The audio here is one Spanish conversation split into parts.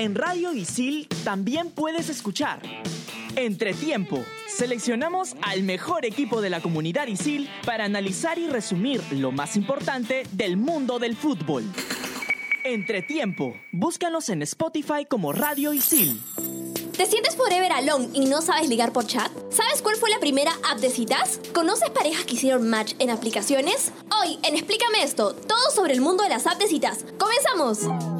En Radio Isil también puedes escuchar Entretiempo. Seleccionamos al mejor equipo de la comunidad ISIL para analizar y resumir lo más importante del mundo del fútbol. Entretiempo. Búscanos en Spotify como Radio Isil. ¿Te sientes forever alone y no sabes ligar por chat? ¿Sabes cuál fue la primera app de citas? ¿Conoces parejas que hicieron match en aplicaciones? Hoy, en Explícame esto, todo sobre el mundo de las apps de citas. ¡Comenzamos!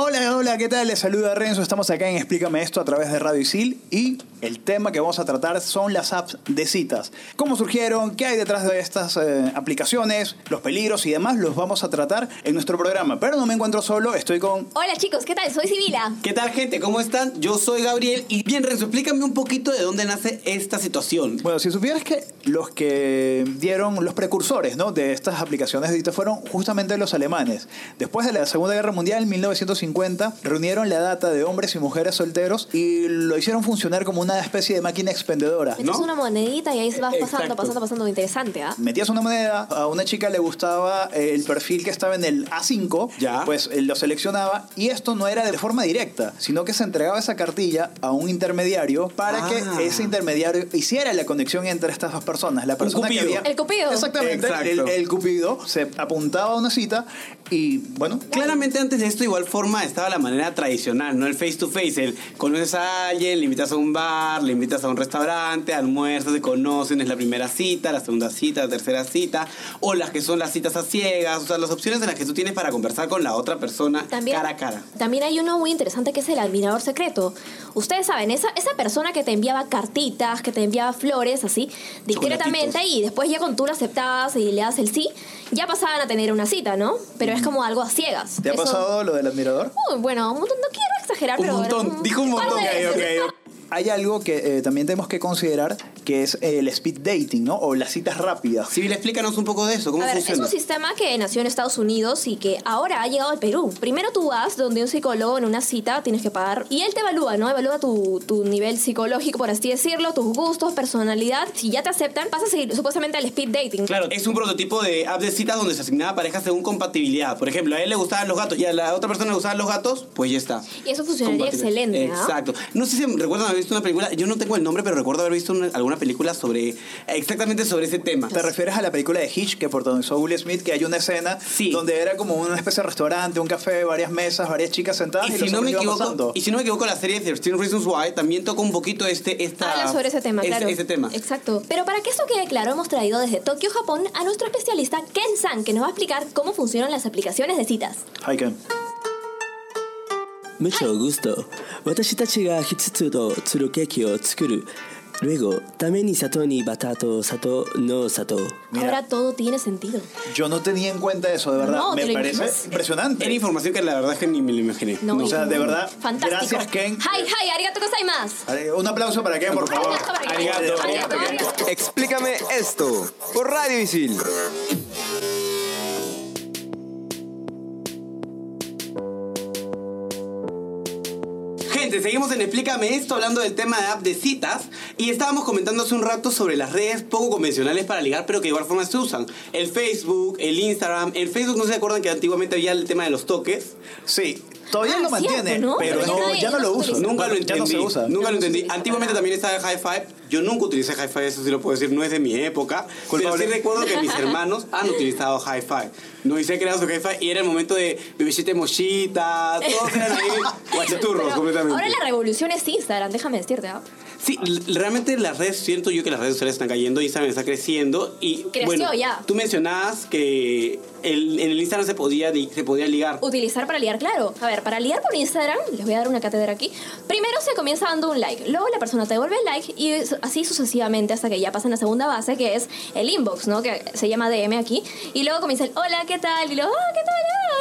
Hola, hola, ¿qué tal? Les saluda Renzo. Estamos acá en Explícame esto a través de Radio Isil y el tema que vamos a tratar son las apps de citas. ¿Cómo surgieron? ¿Qué hay detrás de estas eh, aplicaciones? Los peligros y demás los vamos a tratar en nuestro programa. Pero no me encuentro solo, estoy con... Hola chicos, ¿qué tal? Soy Sibila. ¿Qué tal, gente? ¿Cómo están? Yo soy Gabriel. Y bien, Renzo, explícame un poquito de dónde nace esta situación. Bueno, si supieras que los que dieron los precursores ¿no? de estas aplicaciones de citas fueron justamente los alemanes. Después de la Segunda Guerra Mundial, en 1950, reunieron la data de hombres y mujeres solteros y lo hicieron funcionar como una especie de máquina expendedora. Metes ¿no? una monedita y ahí vas pasando, Exacto. pasando, pasando. Interesante, ¿ah? Metías una moneda, a una chica le gustaba eh, el perfil que estaba en el A5, Ya. pues lo seleccionaba y esto no era de forma directa, sino que se entregaba esa cartilla a un intermediario para Ah. que ese intermediario hiciera la conexión entre estas dos personas. La persona que cupido. había... El cupido. Exactamente, Exacto. el, el cupido se apuntaba a una cita y bueno... Claramente antes de esto, igual forma, estaba la manera tradicional, ¿no? El face to face, el conoces a alguien, le invitas a un bar, le invitas a un restaurante, almuerzas, se conocen, es la primera cita, la segunda cita, la tercera cita, o las que son las citas a ciegas, o sea, las opciones en las que tú tienes para conversar con la otra persona También, cara a cara. También hay uno muy interesante que es el admirador secreto. Ustedes saben, esa, esa persona que te enviaba cartitas, que te enviaba flores, así, discretamente, y después ya cuando tú lo aceptabas y le das el sí, ya pasaban a tener una cita, ¿no? Pero es como algo a ciegas. ¿Te ha Eso- pasado lo del admirador? Uy, bueno, un montón, no quiero exagerar, Un pero... montón, dijo un montón. Hay algo que eh, también tenemos que considerar que es el speed dating, ¿no? O las citas rápidas. Civil, explícanos un poco de eso, ¿cómo A ver, es funciona? un sistema que nació en Estados Unidos y que ahora ha llegado al Perú. Primero tú vas donde un psicólogo en una cita tienes que pagar y él te evalúa, ¿no? Evalúa tu, tu nivel psicológico, por así decirlo, tus gustos, personalidad. Si ya te aceptan, pasas a seguir supuestamente al speed dating. Claro, es un prototipo de app de citas donde se asignaba parejas según compatibilidad. Por ejemplo, a él le gustaban los gatos y a la otra persona le gustaban los gatos, pues ya está. Y eso funcionaría excelente, ¿ah? Exacto. No sé si recuerdan haber visto una película, yo no tengo el nombre, pero recuerdo haber visto una- alguna película sobre, exactamente sobre ese tema. ¿Te refieres a la película de Hitch que protagonizó Will Smith, que hay una escena Sí. donde era como una especie de restaurante, un café, varias mesas, varias chicas sentadas y, Y si, los no me hombres iban equivoco, pasando? y si no me equivoco, la serie 13 Reasons Why también toca un poquito este, esta, Habla sobre ese tema, ese- claro. ese tema. Exacto. Pero para que esto quede claro, hemos traído desde Tokio, Japón, a nuestro especialista Ken San, que nos va a explicar cómo funcionan las aplicaciones de citas. Hi, Ken. Mucho gusto. 私たちが5つのツルケーキを作る。 Luego, también Isato ni Batato, Sato no Sato. Mira, Ahora todo tiene sentido. Yo no tenía en cuenta eso, de verdad. No, me parece impresionante. Era información que la verdad es que ni me lo imaginé. No, no. O sea, de verdad. Fantástico. Gracias, Ken. Hi, hi, arigato más. Un aplauso para Ken, por favor. Arigato. arigato. arigato. arigato. Explícame esto por Radio Isil. Seguimos en Explícame esto hablando del tema de app de citas y estábamos comentando hace un rato sobre las redes poco convencionales para ligar, pero que de igual forma se usan. El Facebook, el Instagram. El Facebook, ¿no se acuerdan que antiguamente había el tema de los toques? Sí, todavía Ah, lo mantiene, cierto, ¿no? pero Pero no, ya no lo uso. Nunca lo Ya no entendí. se usa. Nunca lo entendí. Antiguamente también estaba el High Five. Yo nunca utilicé High Five, eso sí lo puedo decir, no es de mi época. Pero sí recuerdo que mis hermanos han utilizado High Five. No hice creado su High Five y era el momento de bebecita mochita, todos eran ahí guachiturros completamente. Ahora la revolución es Instagram, déjame decirte. ¿ah? Sí, realmente las redes, siento yo que las redes sociales están cayendo, Instagram está creciendo y Creció bueno, ya. tú mencionabas que el- en el Instagram se podía, se podía ligar. Utilizar para ligar, claro. A ver, para ligar por Instagram, les voy a dar una cátedra aquí. Primero se comienza dando un like, luego la persona te devuelve el like y así sucesivamente hasta que ya pasan la segunda base, que es el inbox, ¿no? Que se llama DM aquí. Y luego comienza el hola, ¿qué tal? Y luego, ah, ¿qué tal?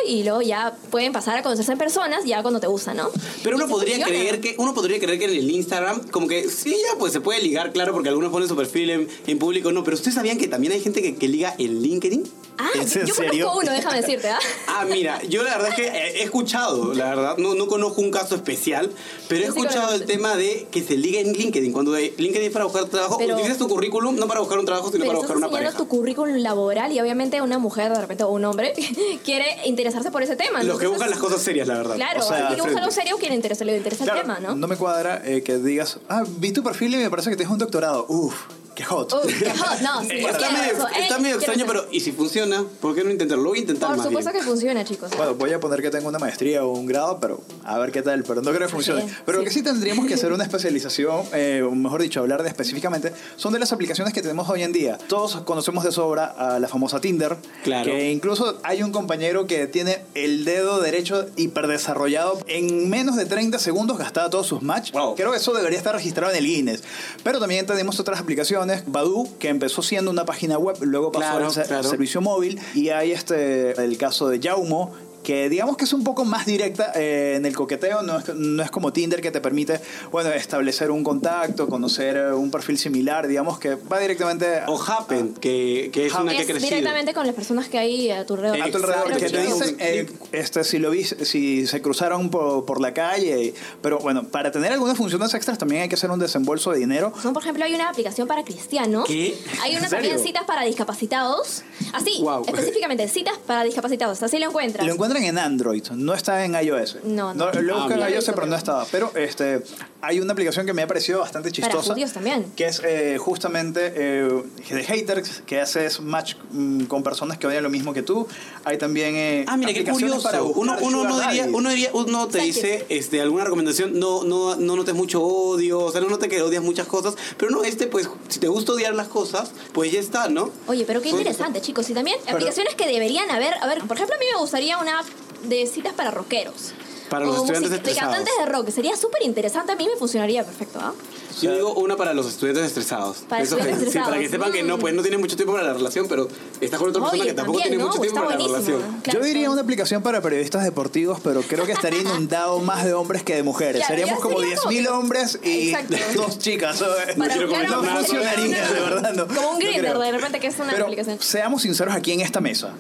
Y luego ya pueden pasar a conocerse en personas ya cuando te gusta, ¿no? Pero uno podría funciona. creer que uno podría creer que en el Instagram como que sí ya pues se puede ligar claro porque algunos ponen su perfil en, en público no pero ustedes sabían que también hay gente que, que liga en LinkedIn Ah, ¿Es yo, en yo serio? conozco uno, déjame decirte, ¿ah? ah mira yo la verdad es que he he escuchado la verdad no, no conozco un caso especial pero he sí escuchado el tema de que se liga en LinkedIn cuando de- LinkedIn es para buscar trabajo Pero- utilizas tu currículum no para buscar un trabajo sino Pero para buscar una pareja tu currículum laboral y obviamente una mujer de repente o un hombre quiere interesarse por ese tema. los que buscan las cosas serias la verdad Claro, O sea, alguien que algo serio quien interesa, le interesa Claro, el tema, ¿no? me cuadra eh, que digas, ah, vi tu perfil y me parece que tienes un doctorado. Uf, qué hot. Uy, qué hot, no, sí, está quiero medio, eso. Ey, está medio quiero extraño pero y si funciona ¿por qué no intentarlo? lo voy a intentar Por más supuesto bien. que funciona, chicos. Bueno, voy a poner que tengo una maestría o un grado, pero a ver qué tal, pero no creo que funcione. Es, Pero lo sí. que sí tendríamos que hacer una especialización, eh, o mejor dicho, hablar de específicamente, son de las aplicaciones que tenemos hoy en día. Todos conocemos de sobra a la famosa Tinder, Claro. que incluso hay un compañero que tiene el dedo derecho hiperdesarrollado. En menos de 30 segundos gastaba todos sus match. Wow. Creo que eso debería estar registrado en el Guinness. Pero también tenemos otras aplicaciones, Badu, que empezó siendo una página web, luego pasó Claro, al claro. servicio móvil, y hay este el caso de Jaumo, que digamos que es un poco más directa eh, en el coqueteo, no es, no es como Tinder que te permite, bueno, establecer un contacto, conocer eh, un perfil similar, digamos que va directamente o Happen que, que es una que es crecido directamente con las personas que hay a tu alrededor. a tu alrededor, que te dicen eh, este, si lo vi, si se cruzaron por, por la calle, pero bueno, para tener algunas funciones extras también hay que hacer un desembolso de dinero. Son, por ejemplo, hay una aplicación para cristianos. ¿Qué? Hay una también citas para discapacitados. Así, Wow. específicamente, citas para discapacitados. Así lo encuentras. Lo encuentran en Android, no está en iOS. No, no. Lo Ah, buscan en mira. iOS, pero no estaba. Pero este, hay una aplicación que me ha parecido bastante Para chistosa. judíos también. Que es eh, justamente eh, de haters, que haces match mm, con personas que odian lo mismo que tú. Hay también eh, Ah, mira, qué curioso. para uno, uno, no diría, uno, diría, uno te dice este, alguna recomendación, no, no, no notes mucho odio, o sea, no notes que odias muchas cosas, pero no, este, pues, si te gusta odiar las cosas, pues ya está, ¿no? Oye, pero qué interesante, chicos. Y también aplicaciones que deberían haber. A ver, por ejemplo, a mí me gustaría una app de citas para rockeros. Para los O estudiantes música- de estresados. cantantes de rock. Sería súper interesante. A mí me funcionaría perfecto, ¿ah? Yo digo una para los estudiantes estresados. Para Eso estudiantes que- sí, para que estresados. sepan que no, Mm. pues no tiene mucho tiempo para la relación, pero está con otra persona Oye, que tampoco también, tiene ¿no? mucho tiempo para la relación. Claro, Yo diría claro. una aplicación para periodistas deportivos, pero creo que estaría inundado más de hombres que de mujeres. Claro, Seríamos ya como sería 10.000 como- hombres y Exacto. dos chicas. Para quiero comentar nada. funcionaría, de verdad. No, Como un no Grindr, creo. de repente, que es una Pero aplicación. seamos sinceros aquí en esta mesa.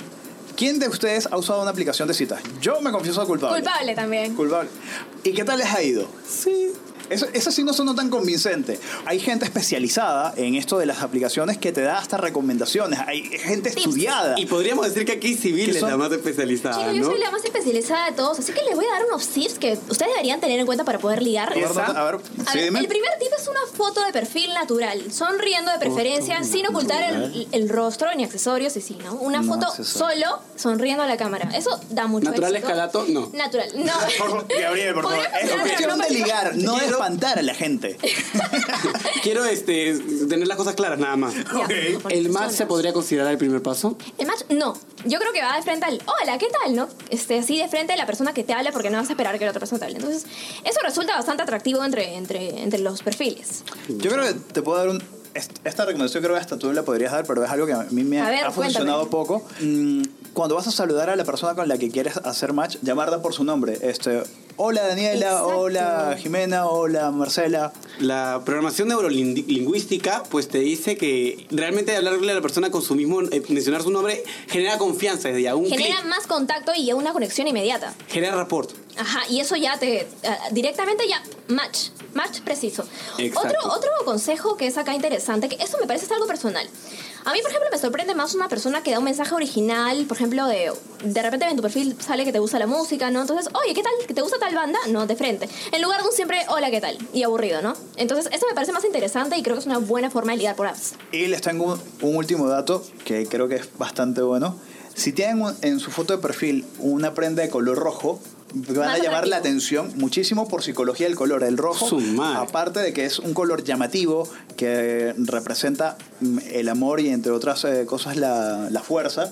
¿Quién de ustedes ha usado una aplicación de citas? Yo me confieso culpable. Culpable también. Culpable. ¿Y qué tal les ha ido? Sí. Eso, eso sí no sonó tan convincente. Hay gente especializada en esto de las aplicaciones que te da hasta recomendaciones. Hay gente Tips. estudiada. Y podríamos decir que aquí civil es son- la más especializada, Chicos, yo ¿no? soy la más especializada de todos, así que les voy a dar unos tips que ustedes deberían tener en cuenta para poder ligar. A ver, ¿Esa? a ver, A sí, ver, dime. el primer tip es una foto de perfil natural, sonriendo de preferencia, sin ocultar el, el rostro ni accesorios y sí, ¿no? Una No foto accesorios. solo sonriendo a la cámara. Eso da mucho ¿Natural éxito. escalato? No. Natural, no. Gabriel, por favor. Es cuestión de ligar, no espantar a la gente. Quiero este, tener las cosas claras nada más. Ya, Ok. porque ¿El match se podría considerar el primer paso? El match, no. Yo creo que va de frente al, hola, ¿qué tal? ¿No? Este, así de frente a la persona que te hable porque no vas a esperar que la otra persona te hable. Entonces, eso resulta bastante atractivo entre, entre, entre los perfiles. Yo creo que te puedo dar un. est- Esta recomendación creo que hasta tú la podrías dar, pero es algo que a mí me A ver, ha funcionado poco. Mm, Cuando vas a saludar a la persona con la que quieres hacer match, llamarla por su nombre. Este, hola Daniela, Exacto. hola Jimena, hola Marcela. La programación neurolingüística pues te dice que realmente hablarle a la persona con su mismo, eh, mencionar su nombre, genera confianza desde ya, un Genera más contacto y una conexión inmediata. genera rapport. Ajá, y eso ya te. ah, directamente ya. Match. Match preciso. Exacto. Otro, otro consejo que es acá interesante, que eso me parece es algo personal. A mí, por ejemplo, me sorprende más una persona que da un mensaje original, por ejemplo, de. De repente en tu perfil sale que te gusta la música, ¿no? Entonces, oye, ¿qué tal? ¿Que te gusta tal banda? No, de frente. En lugar de un siempre, hola, ¿qué tal? Y aburrido, ¿no? Entonces, eso me parece más interesante y creo que es una buena forma de ligar por apps. Y les tengo un, un último dato que creo que es bastante bueno. Si tienen en su foto de perfil una prenda de color rojo, van a llamar la atención muchísimo por psicología del color. El rojo, aparte de que es un color llamativo que representa mm, el amor y entre otras eh, cosas la, la fuerza,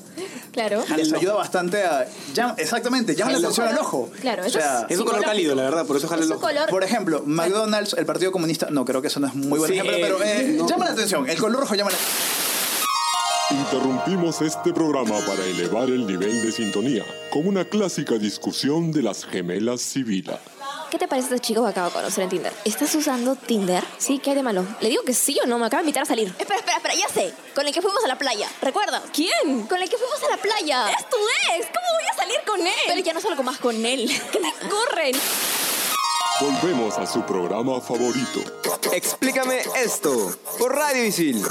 Claro. les ayuda bastante a... llama- exactamente, llama la atención al ojo. claro, O eso sea, Es un color cálido, la verdad, por eso jala el ojo. color. por ejemplo, McDonald's, el Partido Comunista, no creo que eso no es muy buen Sí, ejemplo, eh, pero eh, no. llama la atención. El color rojo llama la Interrumpimos este programa para elevar el nivel de sintonía con una clásica discusión de las gemelas Sibila. ¿Qué te parece este chico que acabo de conocer en Tinder? ¿Estás usando Tinder? Sí, ¿qué hay de malo? Le digo que sí o no, me acaba de invitar a salir. Espera, espera, espera, ya sé. Con el que fuimos a la playa, ¿recuerdas? ¿Quién? Con el que fuimos a la playa. Es tu ex, ¿cómo voy a salir con él? Pero ya no salgo más con él. ¿Qué te ocurren? Volvemos a su programa favorito. Explícame esto por Radio Isil.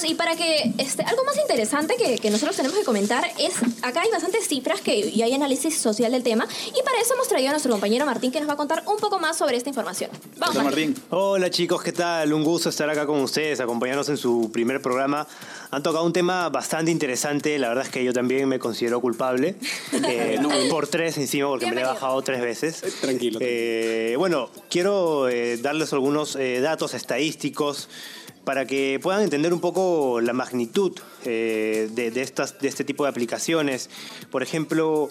Chicos, y para que este, algo más interesante que, que nosotros tenemos que comentar es, acá hay bastantes cifras que, y hay análisis social del tema, y para eso hemos traído a nuestro compañero Martín que nos va a contar un poco más sobre esta información. Vamos, Hola, Martín. Hola chicos, ¿qué tal? Un gusto estar acá con ustedes, acompañarnos en su primer programa. Han tocado un tema bastante interesante, la verdad es que yo también me considero culpable, eh, por tres encima porque me lo he Bienvenido. bajado tres veces. Tranquilo. Eh, bueno, quiero eh, darles algunos eh, datos estadísticos para que puedan entender un poco la magnitud eh, de, de estas, de este tipo de aplicaciones. Por ejemplo,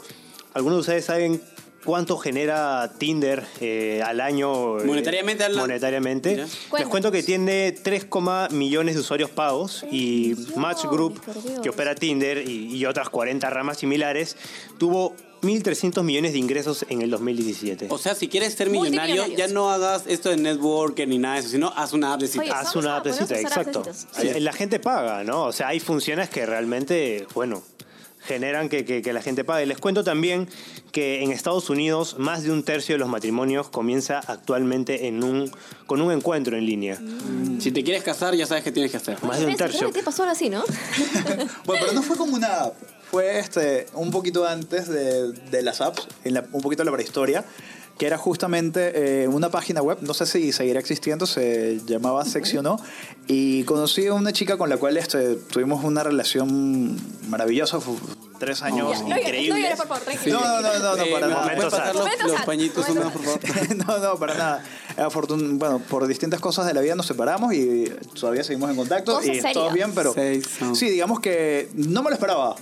algunos de ustedes saben cuánto genera Tinder eh, al año. eh, Monetariamente hablando. Monetariamente. Mira. Les cuento que tiene 3, millones de usuarios pagos y Match Group, que opera Tinder y, y otras 40 ramas similares, tuvo 1.300 millones de ingresos en el 2017. O sea, si quieres ser millonario, ya no hagas esto de networker ni nada de eso, sino haz una app de citas. Oye, Haz una a appecita, ponernos a hacer exacto. Sí, La gente paga, ¿no? O sea, hay funciones que realmente, bueno, generan que, que- que la gente pague. Les cuento también que en Estados Unidos más de un tercio de los matrimonios comienza actualmente en un, con un encuentro en línea. Si te quieres casar, ya sabes qué tienes que hacer. Más de un tercio. te pasó algo así, ¿no? Bueno, pero no fue como una app. Fue este, un poquito antes de, de las apps, en la- un poquito de la prehistoria, que era justamente eh, una página web, no sé si seguirá existiendo, se llamaba Seccionó, y conocí a una chica con la cual este, tuvimos una relación maravillosa, fue tres años llores, increíbles. no. No, no, no, no, Eh, para ¿me nada. puedes pasar los, los pañitos húmedos, por favor? no, no, para nada. Afortun- bueno, por distintas cosas de la vida nos separamos y todavía seguimos en contacto Cosas y todo bien, pero Seis, no. sí, digamos que no me lo esperaba.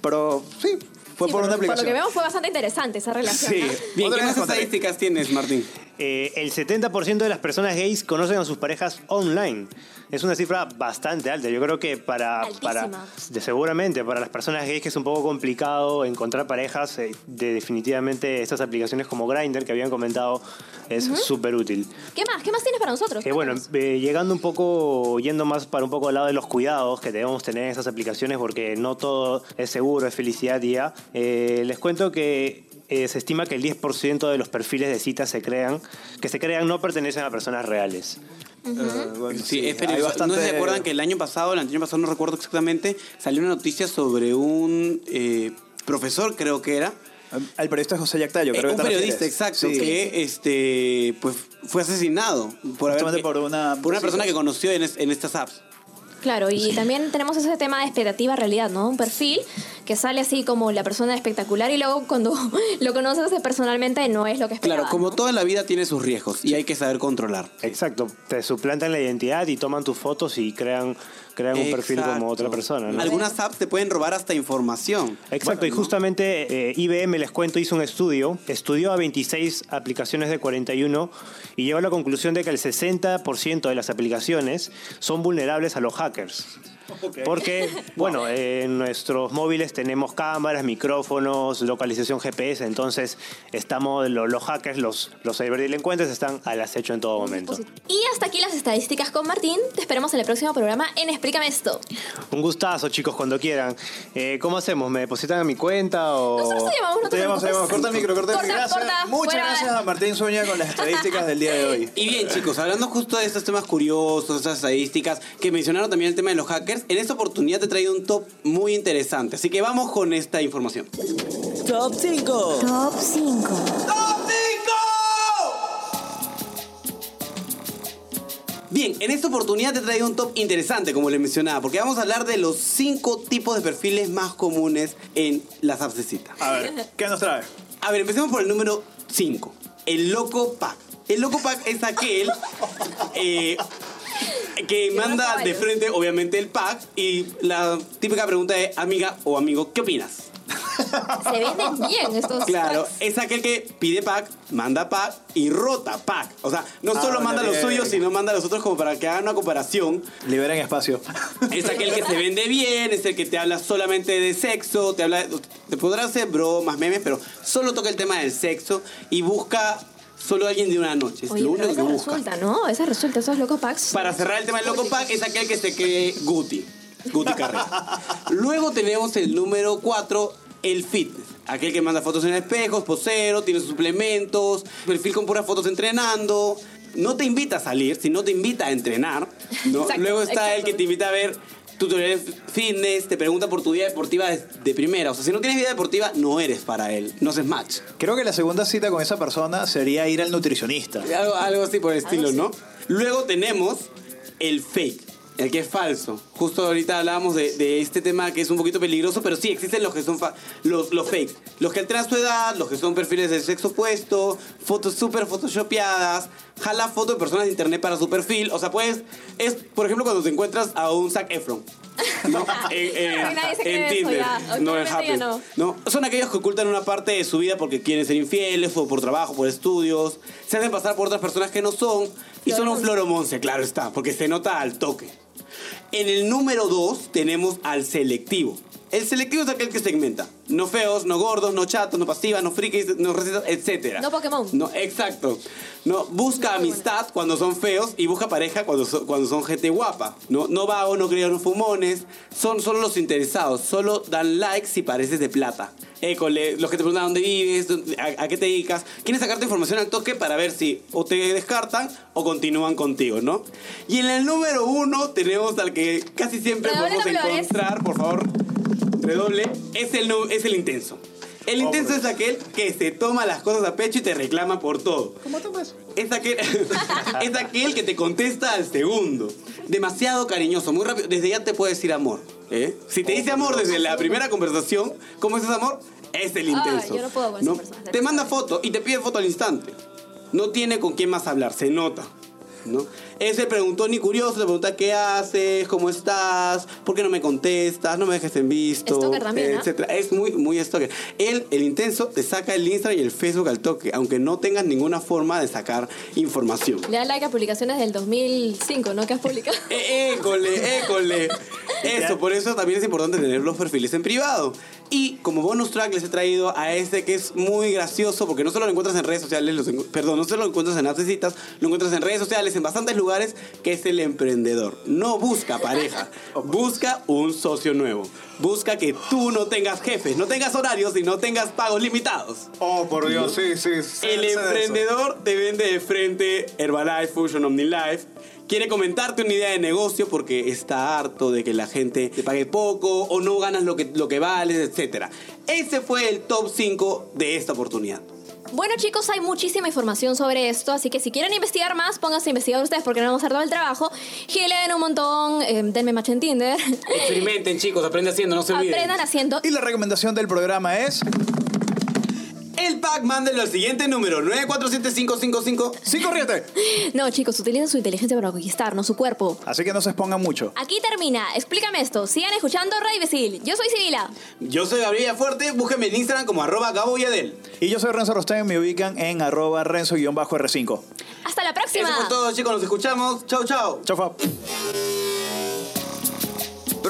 Pero sí, fue Sí, por una Por lo aplicación. que vemos fue bastante interesante esa relación. Sí. ¿no? Bien, ¿qué más estadísticas tienes, Martín? Eh, el 70% de las personas gays conocen a sus parejas online. Es una cifra bastante alta. Yo creo que para, para de- seguramente para las personas gays que es un poco complicado encontrar parejas, eh, de, definitivamente estas aplicaciones como Grindr que habían comentado es súper útil. ¿Qué más? ¿Qué más tienes para nosotros? Eh, bueno, llegando un poco, yendo más para un poco al lado de los cuidados que debemos tener en estas aplicaciones, porque no todo es seguro, es felicidad y ya. Les cuento que eh, se estima que el 10% de los perfiles de citas se crean, que se crean no pertenecen a personas reales. Eh, bueno, Sí, es hay peligroso. bastante- ¿No se acuerdan que el año pasado, el año pasado no recuerdo exactamente, salió una noticia sobre un eh, profesor, creo que era, El periodista José Yactayo, eh, creo un que te periodista, refieres. exacto, Sí. que este, pues, fue asesinado por, haber- por una- por una persona que conoció en, es- en estas apps. Claro, y también tenemos ese tema de expectativa realidad, ¿no? Un perfil que sale así como la persona espectacular y luego cuando lo conoces personalmente no es lo que esperabas. Claro, como ¿no? toda la vida tiene sus riesgos y hay que saber controlar. Exacto, te suplantan la identidad y toman tus fotos y crean, crean un perfil como otra persona. ¿no? Algunas apps te pueden robar hasta información. Exacto, y justamente eh, IBM, les cuento, hizo un estudio, estudió a 26 aplicaciones de 41 y llegó a la conclusión de que el 60% de las aplicaciones son vulnerables a los hackers. Porque, bueno, en nuestros móviles tenemos cámaras, micrófonos, localización GPS, entonces estamos, lo- los hackers, los, los ciberdelincuentes están al acecho en todo momento. Y hasta aquí las estadísticas con Martín. Te esperamos en el próximo programa en Explícame esto. Un gustazo, chicos, cuando quieran. Eh, ¿Cómo hacemos? ¿Me depositan a mi cuenta o...? Nosotros te llamamos, no te Te llamamos, te llamamos. preocupes. Corta el micro, corta el Corta, micro. Gracias. corta, Muchas fuera. gracias a Martín Zúñiga con las estadísticas del día de hoy. Y bien, chicos, hablando justo de estos temas curiosos, estas estadísticas, que mencionaron también el tema de los hackers, en esta oportunidad te he traído un top muy interesante. Así que vamos con esta información. Top 5. Top 5. Bien, en esta oportunidad te he traído un top interesante, como les mencionaba, porque vamos a hablar de los cinco tipos de perfiles más comunes en las apps de cita. A ver, ¿qué nos trae? A ver, empecemos por el número 5, el Loco Pack. El Loco Pack es aquel eh, que manda de frente, obviamente, el pack y la típica pregunta es, amiga o amigo, ¿qué opinas? Se venden bien estos Claro, packs. es aquel que pide pack, manda pack y rota pack. O sea, no Ah, solo manda los bien. suyos, sino manda a los otros como para que hagan una comparación. Liberen espacio. Es aquel que se vende bien, es el que te habla solamente de sexo, te habla, te podrá hacer bromas, memes, pero solo toca el tema del sexo y busca solo alguien de una noche. Es Oye, lo pero único que esa busca. resulta, ¿no? Esa resulta, esos locos packs. Para cerrar el tema del loco pack es aquel que se cree Guti. Guti Carrera. Luego tenemos el número 4, el fitness. Aquel que manda fotos en espejos, posero, tiene sus suplementos, perfil con puras fotos entrenando. No te invita a salir, sino te invita a entrenar. ¿no? Exacto, Luego está el que te invita a ver tutoriales fitness, te pregunta por tu vida deportiva de, de primera. O sea, si no tienes vida deportiva, no eres para él. No haces match. Creo que la segunda cita con esa persona sería ir al nutricionista. Algo, algo así por el estilo, ¿no? Luego tenemos el fake, el que es falso. Justo ahorita hablábamos de, de este tema que es un poquito peligroso, pero sí existen los que son fa- los, los fake. Los que alteran su edad, los que son perfiles del sexo opuesto, fotos súper photoshopeadas, jala fotos de personas de internet para su perfil. O sea, pues, es, por ejemplo, cuando te encuentras a un Zac Efron. ¿no? en, en- en Tinder. No en ya no. No, son aquellos que ocultan una parte de su vida porque quieren ser infieles o por trabajo, por estudios. Se hacen pasar por otras personas que no son. Y son un floromonce, claro está, porque se nota al toque. En el número 2 tenemos al selectivo. El selectivo es aquel que segmenta. No feos, no gordos, no chatos, no pasivas, no frikis, no recetas, etc. No Pokémon. No, exacto. No, busca amistad cuando son feos y busca pareja cuando son, cuando son gente guapa. No, no vagos, no críos, no fumones. Son solo los interesados. Solo dan likes si pareces de plata. École, los que te preguntan dónde vives, a, a qué te dedicas. Quieren sacarte información al toque para ver si o te descartan o continúan contigo, ¿no? Y en el número uno tenemos al que casi siempre podemos encontrar, por favor, redoble, es el, nu- es el intenso. El intenso es aquel que se toma las cosas a pecho y te reclama por todo. ¿Cómo tomas? Es aquel, es aquel que te contesta al segundo. Demasiado cariñoso, muy rápido. Desde ya te puede decir amor. ¿eh? Si te dice amor desde la primera conversación, ¿cómo es ese amor? Es el Ay, intenso. yo no puedo con persona. Te manda foto y te pide foto al instante. No tiene con quién más hablar, se nota. ¿No? Ese preguntó ni curioso, le pregunta qué haces, cómo estás, por qué no me contestas, no me dejes en visto, Stalker también, etcétera. Es muy, muy stalker. Él, el intenso, te saca el Instagram y el Facebook al toque, aunque no tengas ninguna forma de sacar información. Le da like a publicaciones del 2005, ¿no? Que has publicado. École, école. Eso, por eso también es importante tener los perfiles en privado. Y como bonus track les he traído a este que es muy gracioso, porque no solo lo encuentras en redes sociales, los encu- perdón, no solo lo encuentras en apps lo encuentras en redes sociales, en bastantes lugares, que es el emprendedor. No busca pareja, busca un socio nuevo. Busca que tú no tengas jefes, no tengas horarios y no tengas pagos limitados. Oh, por Dios, sí, sí. El emprendedor te vende de frente Herbalife Fusion OmniLife. Quiere comentarte una idea de negocio porque está harto de que la gente te pague poco o no ganas lo que, lo que vales, etc. Ese fue el top 5 de esta oportunidad. Bueno, chicos, hay muchísima información sobre esto, así que si quieren investigar más, pónganse a investigar ustedes porque no vamos a hacer todo el trabajo. Gilen un montón, eh, denme match en Tinder. Experimenten, chicos, aprende haciendo, no se olviden. Aprendan haciendo. Y la recomendación del programa es... El pack, mándenlo al siguiente número, 947555. ¡Sí, corriente! No, chicos, utilicen su inteligencia para conquistar, no su cuerpo. Así que no se expongan mucho. Aquí termina. Explícame esto. Sigan escuchando Radio Imbécil. Yo soy Sibila. Yo soy Gabriela Fuerte, búsquenme en Instagram como arroba Gabo Yadel. Y yo soy Renzo Rostén, me ubican en arroba renzo-r5. Hasta la próxima. Eso fue todo, chicos, nos escuchamos. Chau, chau. Chau, fa.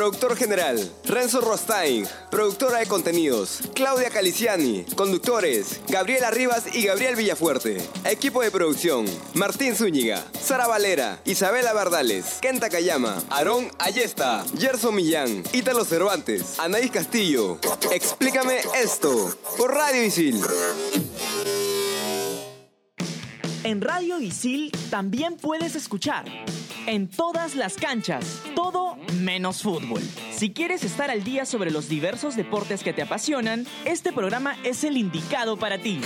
Productor general, Renzo Rostain. Productora de contenidos, Claudia Caliciani. Conductores, Gabriela Rivas y Gabriel Villafuerte. Equipo de producción, Martín Zúñiga, Sara Valera, Isabela Bardales, Kenta Kayama, Aarón Ayesta, Gerson Millán, Ítalo Cervantes, Anaís Castillo. Explícame esto, por Radio Isil. En Radio Isil también puedes escuchar en todas las canchas, todo menos fútbol. Si quieres estar al día sobre los diversos deportes que te apasionan, este programa es el indicado para ti.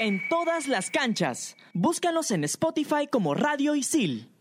En todas las canchas, búscanos en Spotify como Radio Isil.